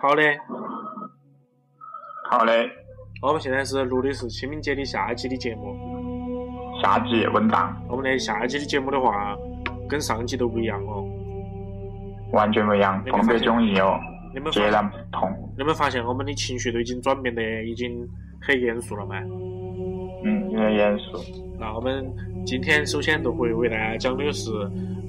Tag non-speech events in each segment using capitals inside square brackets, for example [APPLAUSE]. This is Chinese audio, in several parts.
好的，好的，我们现在是录的是清明节的下一期的节目。下集文档我们的下一期的节目的话，跟上集都不一样哦。完全不一样，风格迥异哦，你们截然，不同。你们发现我们的情绪都已经转变得已经很严肃了吗？嗯，有点严肃。那我们今天首先都会为大家讲的是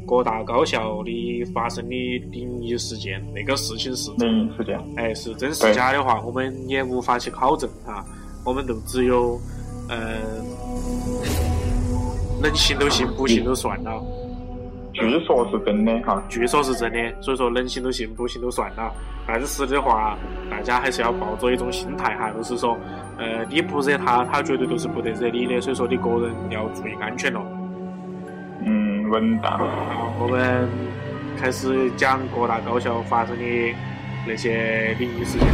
各大高校的发生的灵异事件。那个事情是灵异事件，哎是真是假的话，我们也无法去考证哈。我们都只有呃能信都信，不信都算了。据说是真的哈。据说是真的，所以说能信都信，不信都算了。但是的话，大家还是要抱着一种心态哈，就是说，呃，你不惹他，他绝对都是不得惹你的，所以说你个人要注意安全咯。嗯，文档。好，我们开始讲各大高校发生的那些灵异事件。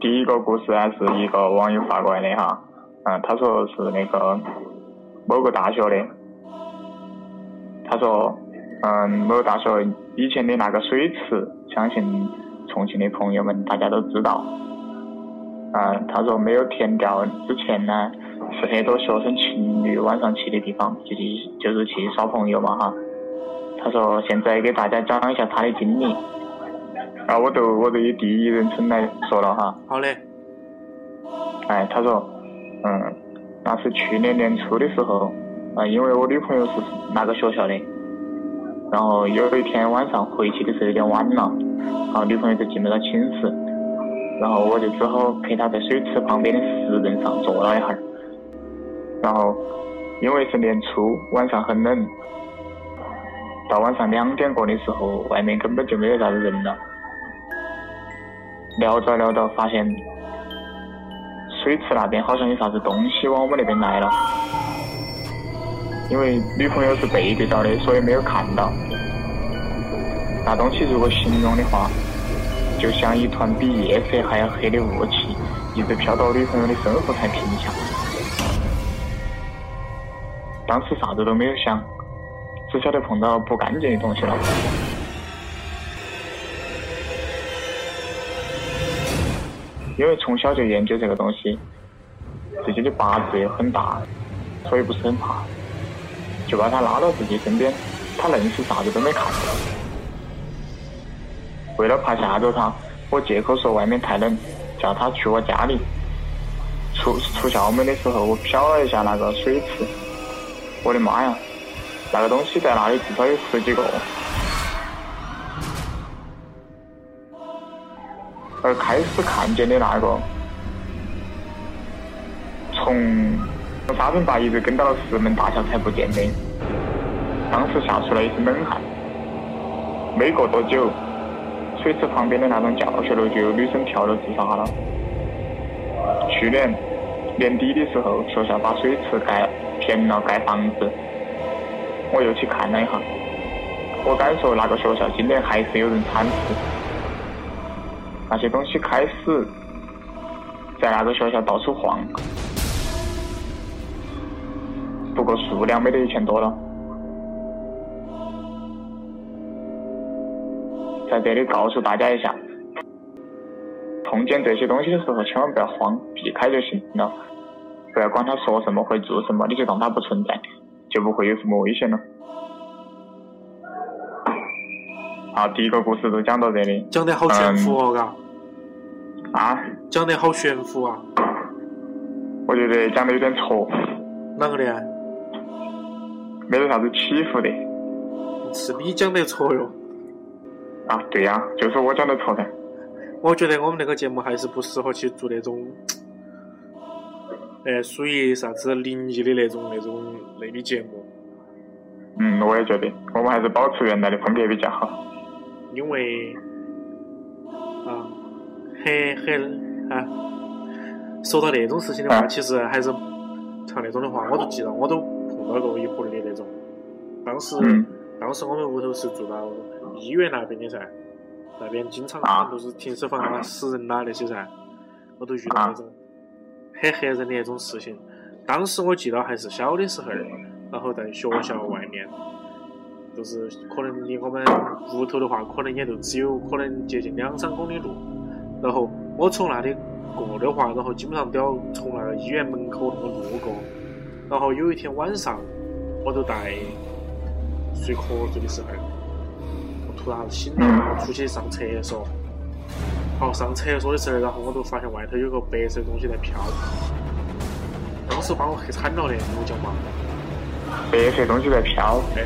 第一个故事呢是一个网友发过来的哈，嗯，他说是那个某个大学的，他说，嗯，某个大学以前的那个水池，相信重庆的朋友们大家都知道，嗯，他说没有填掉之前呢，是很多学生情侣晚上去的地方，就是就是去耍朋友嘛哈。他说现在给大家讲一下他的经历。啊，我都我都以第一人称来说了哈。好嘞，哎，他说，嗯，那是去年年初的时候，啊，因为我女朋友是那个学校的，然后有一天晚上回去的时候有点晚了，然后女朋友就进不到寝室，然后我就只好陪她在水池旁边的石凳上坐了一会儿，然后因为是年初，晚上很冷，到晚上两点过的时候，外面根本就没有啥子人了。聊着聊着，发现水池那边好像有啥子东西往我们那边来了。因为女朋友是背对着的，所以没有看到。那东西如果形容的话，就像一团比夜色还要黑的雾气，一直飘到女朋友的身后才停下。当时啥子都没有想，只晓得碰到不干净的东西了。因为从小就研究这个东西，自己的八字又很大，所以不是很怕，就把他拉到自己身边，他愣是啥子都没看到。为了怕吓着他，我借口说外面太冷，叫他去我家里。出出校门的时候，我瞟了一下那个水池，我的妈呀，那个东西在那里至少有十几个。而开始看见的那个，从沙尘坝一直跟到石门大桥才不见的，当时吓出了一身冷汗。没过多久，水池旁边的那栋教学楼就有女生跳楼自杀了。去年年底的时候，学校把水池盖填了盖房子，我又去看了一下，我敢说那个学校今年还是有人惨死。那些东西开始在那个学校到处晃，不过数量没得以前多了。在这里告诉大家一下，碰见这些东西的时候，千万不要慌，避开就行了。不要管他说什么会做什么，你就当他不存在，就不会有什么危险了。好，第一个故事就讲到这里。讲得好悬浮哦，嘎、啊，讲得好悬浮啊！我觉得讲得有点挫，啷个的啊？没得啥子起伏的。是你讲得错哟。啊，对呀、就是我讲得错噻。我觉得我们那个节目还是不适合去做那种，呃，属于啥子灵异的那种那种类的节目，嗯，我也觉得，我们还是保持原来的风格比较好。因为啊，很很啊，说到那种事情的话，啊其实还是像那种的话，我都记得，我都碰到过一回的那种。当时，嗯当时我们屋头是住到医院那边的噻，那边经常啊都是停尸房啊、死人啦那些噻，我都遇到那种很吓人的那种事情。当时我记得还是小的时候，然后在学校外面，就是可能离我们屋头的话，可能也就只有可能接近两三公里路。然后我从那里过的话，然后基本上都要从那个医院门口那个路过。然后有一天晚上，我就在睡瞌睡的时候，我突然醒了，然后出去上厕所。好，上厕所的时候，然后我就发现外头有个白色的东西在飘。当时把我吓惨了的，我讲嘛？白色东西在飘，哎，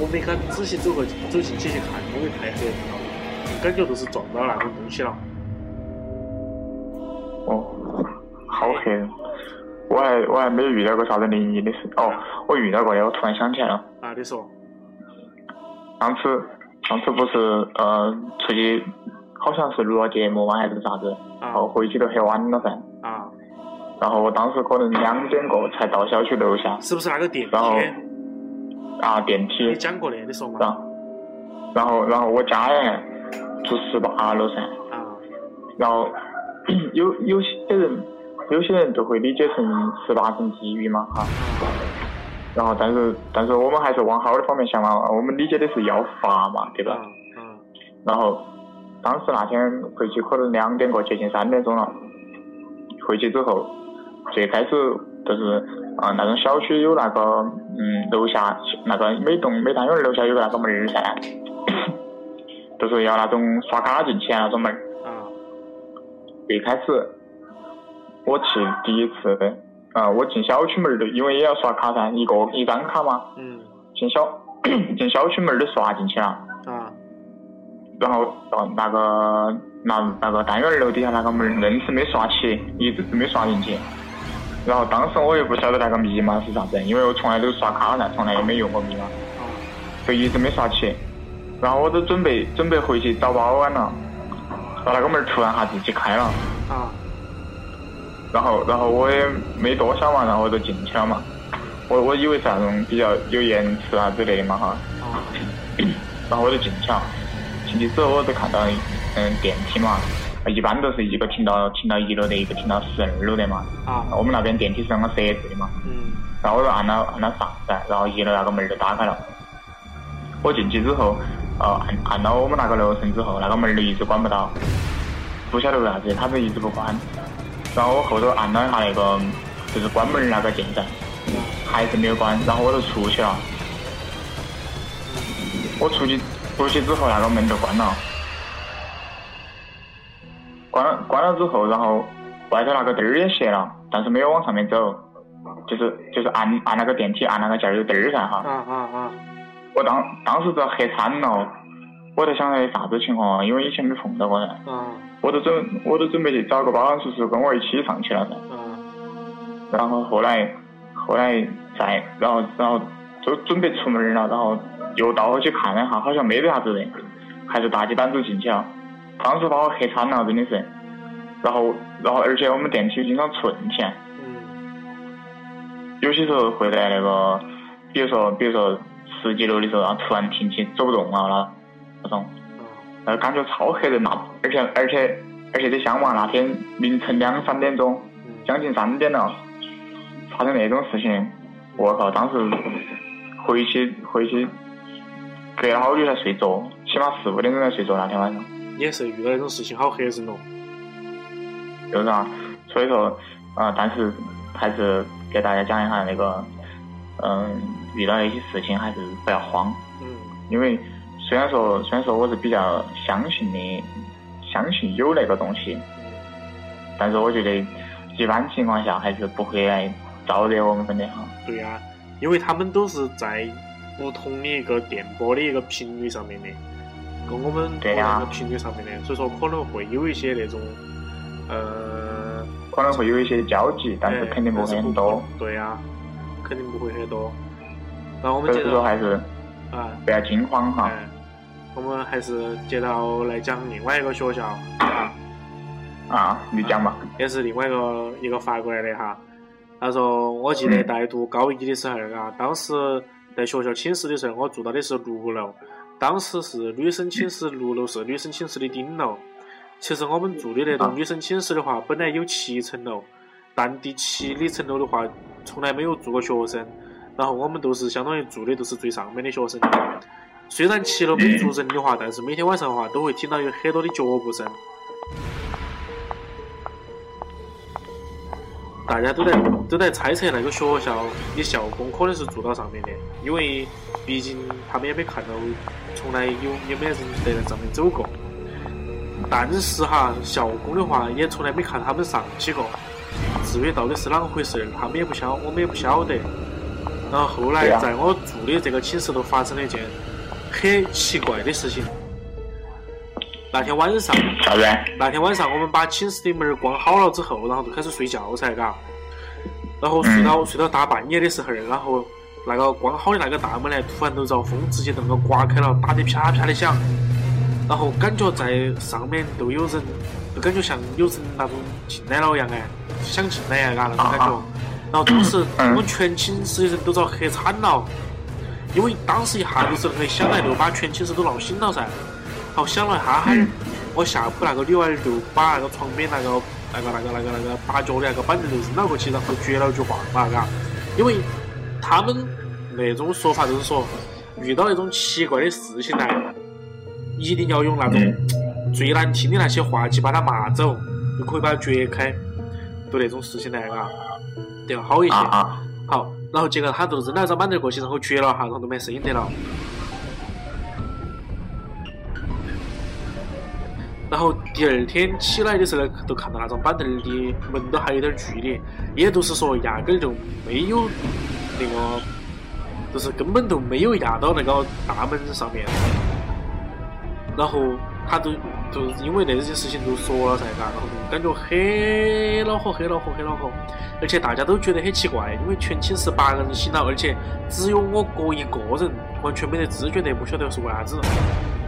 我没敢仔细走过去走进去去看，因为太黑人了，感觉就是撞到那种东西了。哦，好黑人。我还我还没遇到过啥子灵异的事。哦，我遇到过的，我突然想起来了。啊，你说？上次上次不是呃出去，好像是录了节目嘛还是啥子，然后啊回去都很晚了噻。啊，然后我当时可能两点过才到小区楼下，是不是那个电然后梯？啊电梯你，讲过的，你说嘛？然后然后然后我家人住十八楼噻，啊然后 [COUGHS] 有有些人有些人就会理解成十八层地狱嘛哈，然后但是但是我们还是往好的方面想嘛，我们理解的是要罚嘛，对吧？啊啊然后当时那天回去可能两点过，接近三点钟了。回去之后，最开始就是啊、呃那种小区有那个嗯楼下那个每栋每单元楼下有个那个门儿噻，[COUGHS] 就是要那种刷卡进去的那种门儿。啊最开始我去第一次，啊、我进小区门儿的，因为也要刷卡噻，一个一张卡嘛，嗯进小 [COUGHS] 进小区门儿都刷进去了。啊然后到那个那那个单元楼底下那个门儿硬是没刷起，一直没刷进去。然后当时我又不晓得那个密码是啥子，因为我从来都刷卡噻，从来也没用过密码，啊就一直没刷起。然后我都准备准备回去找保安了，然后那个门突然哈自己开了，啊然后然后我也没多想嘛，然后我就进去了嘛。我我以为是那种比较有延迟啊之类的嘛哈，啊然后我就进去了。进去之后我就看到，嗯，电梯嘛，一般都是一个停到停到一楼的，一个停到十二楼的嘛。啊我们那边电梯是啷个设置的嘛？嗯然后我就按了按了上噻，然后一楼那个门儿就打开了。我进去之后，呃，按按到我们那个楼层之后，那个门儿就一直关不到，不晓得为啥子，它就一直不关。然后我后头按了一下那个就是关门儿那个键噻，还是没有关，然后我就出去了。我出去出去之后，那个门就关了。关了关了之后，然后外头那个灯儿也熄了，但是没有往上面走，就是就是按按那个电梯按那个键儿有灯儿噻哈。我当当时都吓惨了，我在想哎啥子情况啊？因为以前没碰到过噻，啊我都准我都准备去找个保安叔叔跟我一起上去了噻。啊然后后来后来再然后然后就准备出门了，然后又倒回去看了一下，好像没得啥子人，还是大鸡胆子进去了。当时把我吓惨了，真的是。然后然后而且我们电梯经常出问题，嗯有些时候会在那个，比如说比如说十几楼的时候，然后突然停起走不动了那那种，啊那感觉超吓人呐！而且而且而且你想嘛，那天凌晨两三点钟，嗯将近三点了，发生那种事情，我靠！当时回去回去，隔了好久才睡着，起码四五点钟才睡着那天晚上，也是遇到那种事情好吓人哦。就是啊，所以说啊、但是还是给大家讲一下那个，嗯，遇到一些事情还是不要慌，嗯因为虽然说虽然说我是比较相信的，相信有那个东西，但是我觉得一般情况下还是不会来招惹我们的哈。对呀、因为他们都是在不同的一个电波的一个频率上面的，跟我们不对呀那个频率上面的，所以说可能会有一些那种，呃，可能会有一些交集，但是哎肯定不会很多。对呀、肯定不会很多。然后我们接着说还是啊，不要惊慌哈。哎，我们还是接到来讲另外一个学校啊。啊，你讲吧。也是另外一个一个发过来的哈。他说，我记得在读高一的时候啊，当时在学校寝室的时候，我住到的是六楼，当时是女生寝室六楼是女生寝室的顶楼。其实我们住的那栋女生寝室的话，本来有七层楼，但第七里层楼的话，从来没有住过学生。然后我们都是相当于住的都是最上面的学生。虽然七楼没 [LAUGHS] 住人的话，但是每天晚上的话，都会听到有很多的脚步声。大家都在都在猜测那个学校的校工可能是住到上面的，因为毕竟他们也没看到，从来有也没人在那上面走过。但是哈，校工的话也从来没看他们上去过。至于到底是啷个回事，他们也不晓，我们也不晓得。然后后来在我住的这个寝室都发生了一件很奇怪的事情。那天晚上，啥子？那天晚上我们把寝室的门关好了之后，然后就开始睡觉噻，嘎。然后睡到睡到大半夜的时候，然后那个关好的那个大门呢，突然就遭风直接就那个刮开了，打得啪啪的响。然后感觉在上面都有人，就感觉像有人那种进来了一样哎，想进来呀，嘎那种感觉。然后当时我们全寝室的人都遭吓惨了，因为当时一下就是那个响来，就把全寝室都闹醒了噻。好想了一哈哈，我下铺那个女娃儿就把那个床边那个那个那个那个那个打脚的那个板凳就扔了过去，然后撅了句话嘛，嘎。因为他们那种说法就是说，遇到那种奇怪的事情呢。一定要用那种最难听的那些话去把他骂走，就可以把他撅开，就那种事情来嘎，要好一些。好，然后结果他就扔了一张板凳过去，然后撅了哈，然后就没声音得了。然后第二天起来的时候呢，都看到那张板凳离门都还有点距离，也就是说压根儿就没有那个，就是根本都没有压到那个大门上面。然后他都就是因为那些事情都说了噻，嘎，然后就感觉很恼火，很恼火，很恼火。而且大家都觉得很奇怪，因为全寝室八个人醒了，而且只有我哥一个人完全没得知觉，得不晓得是为啥子。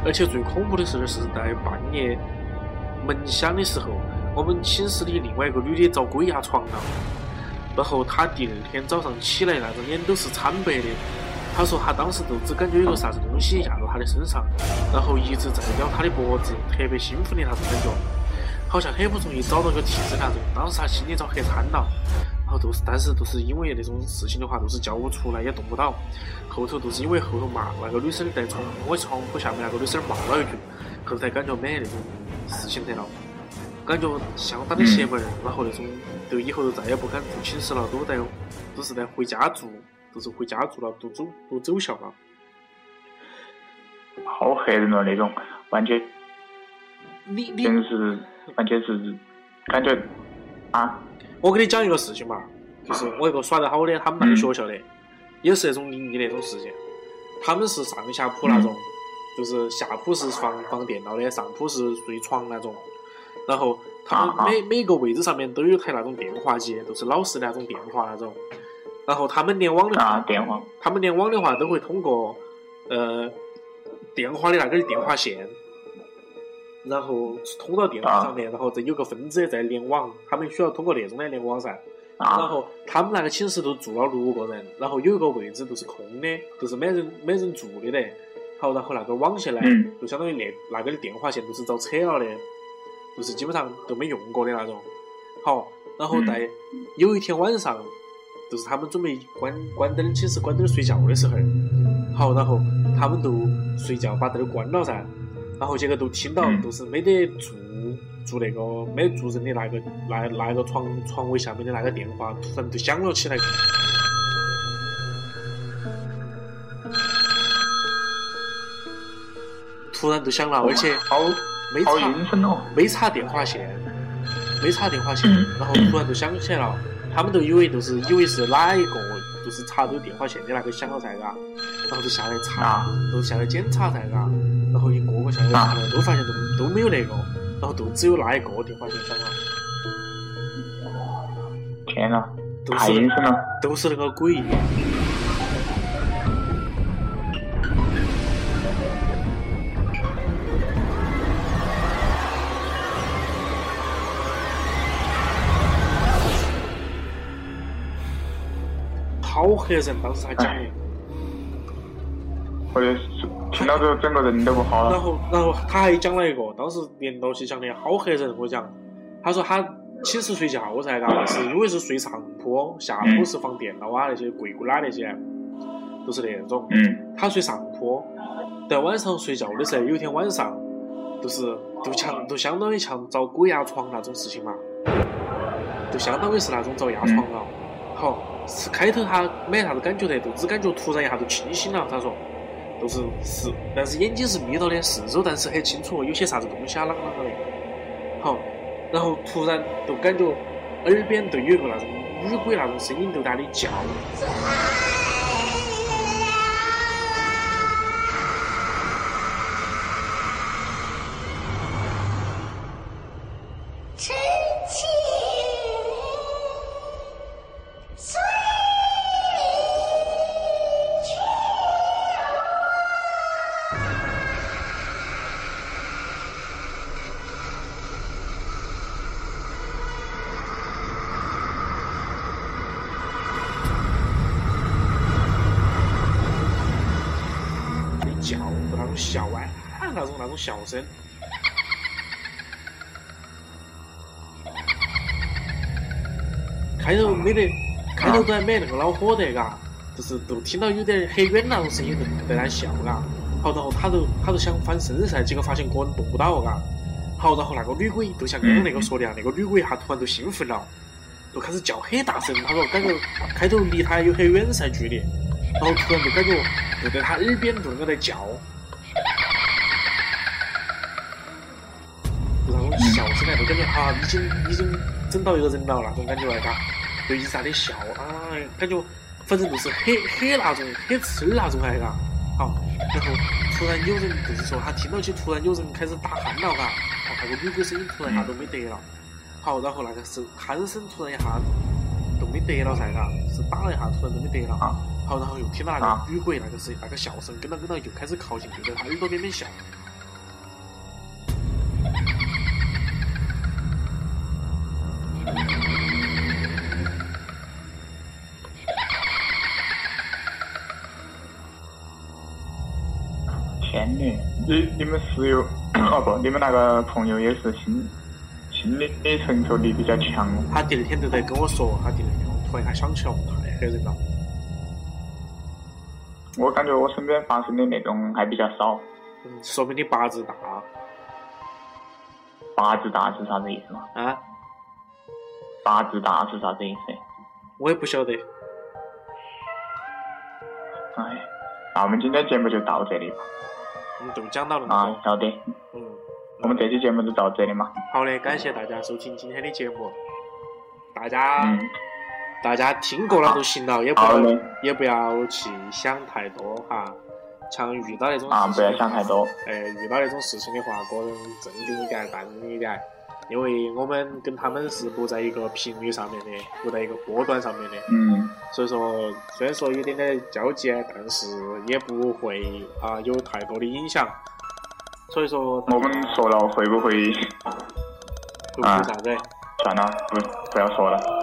而且最恐怖的是，是在半夜门响的时候，我们寝室的另外一个女的遭鬼压床了。然后她第二天早上起来，那个脸都是惨白的。她说她当时就只感觉有个啥子东西压到她的身上，然后一直在咬她的脖子，特别兴奋的那种感觉，好像很不容易找到个替身那种。当时她心里遭吓惨了，然后都是，但是都是因为那种事情的话，都是叫我出来，也动不到。后头都是因为后头骂那个女生在床我床铺下面那个女生骂了一句，后头才感觉没那种事情得了，感觉相当的邪门，然后那种就以后就再也不敢住寝室了，都在都是在回家住。都是回家住了，都走都走校了，好吓人了那种，完全，你你真是完全是感觉啊！我给你讲一个事情嘛，就是我一个耍得好的，他们那个学校的，也是那种灵异那种事件。他们是上下铺那种，就是下铺是放放电脑的，上铺是睡床那种。然后他们每每个位置上面都有台那种电话机，都是老式的那种电话那种。然后他们联网的话，电话，他们联网的话都会通过呃电话的那根电话线，然后通到电话上面，然后再有个分支在联网，他们需要通过那种来联网噻。然后他们那个寝室都住了六个人，然后有一个位置都是空的，都是没人没人住的得。好，然后那个网线呢，就相当于那那个的电话线都是遭扯了的，就是基本上都没用过的那种。好，然后在有一天晚上。就是他们准备关关灯，寝室关灯睡觉的时候，好，然后他们都睡觉把灯关了噻，然后结果都听到，都是没得住住那个没住人的那个那那个床床位下面的那个电话突然就响了起来，突然就响了，而且没插没插电话线，没插电话线，然后突然就响起来了。他们都以为就是以为是哪一个，就是插走电话线的那个响了噻，嘎，然后就下来查，都下来检查噻，嘎，都发现都都没有那个，然后都只有那一个电话线响了。天呐，太阴森了，都是那个鬼。好吓人！当时还讲的，或者是听到整个人都不好了。然后，然后他还讲了一个，当时连到起讲的好吓人。我讲，他说他寝室睡觉噻，嘎，是因为是睡上铺，下铺是放电脑啊那些柜啦那些，都是那种。嗯。他睡上铺，在晚上睡觉的时候，有一天晚上，就是都像都相当于像遭鬼压床那种事情嘛，就相当于是那种遭压床了。好，是开头他没啥子感觉的，就只感觉突然一下就清醒了。他说。都是是，但是眼睛是眯到的，四周但是很清楚，有些啥子东西啊啷个啷个的。好，然后突然就感觉耳边就有一个那种女鬼那种声音就在那里叫。笑啊，那种那种笑声，开头没得，开头都还没那个恼火的，嘎，就是都听到有点很远那种声音在在那笑，嘎，好，然后他都他都想翻身噻，结果发现个人动不到，嘎，好，然后那个女鬼就像刚刚那个说的啊，那个女鬼一下突然就兴奋了，就开始叫很大声，他说感觉开头离他有很远噻距离，然后突然就感觉就在他耳边就那个在叫。笑声来，就感觉啊，已经已经整到一个人了那种感觉来嘎，就一直在那笑啊，感觉反正就是很很那种很刺耳那种来嘎。好，然后突然有人就是说他听到起突然有人开始打鼾了嘎，好那个女鬼声音突然一下都没得了。好，然后那个是鼾声突然一下都没得了噻嘎，是打了一下突然都没得了。好，然后又听到那个女鬼那个声那个笑声跟到跟到又开始靠近，就在他耳朵边边笑。女，你你们室友 [CLEARS THROAT] 哦不，你们那个朋友也是心心理承受力比较强。他第二天都在跟我说，他第二天我突然他想起了，太吓人了。我感觉我身边发生的那种还比较少。嗯，说明你八字大。八字大是啥子意思嘛？啊？八字大是啥子意思？我也不晓得。哎，那我们今天节目就到这里吧。嗯，就讲到了。啊，晓得。嗯。我们这期节目就到这里嘛。好的，感谢大家收听今天的节目。大家，大家听过了就行了，也不要也不要去想太多哈。像遇到那种啊，不要想太多。哎，遇到那种事情的话，个人镇定一点，淡定一点。因为我们跟他们是不在一个频率上面的，不在一个波段上面的，嗯，所以说虽然说有点点交集，但是也不会啊有太多的影响。所以说我们说了会不会会不会？啥子？算了，不不要说了。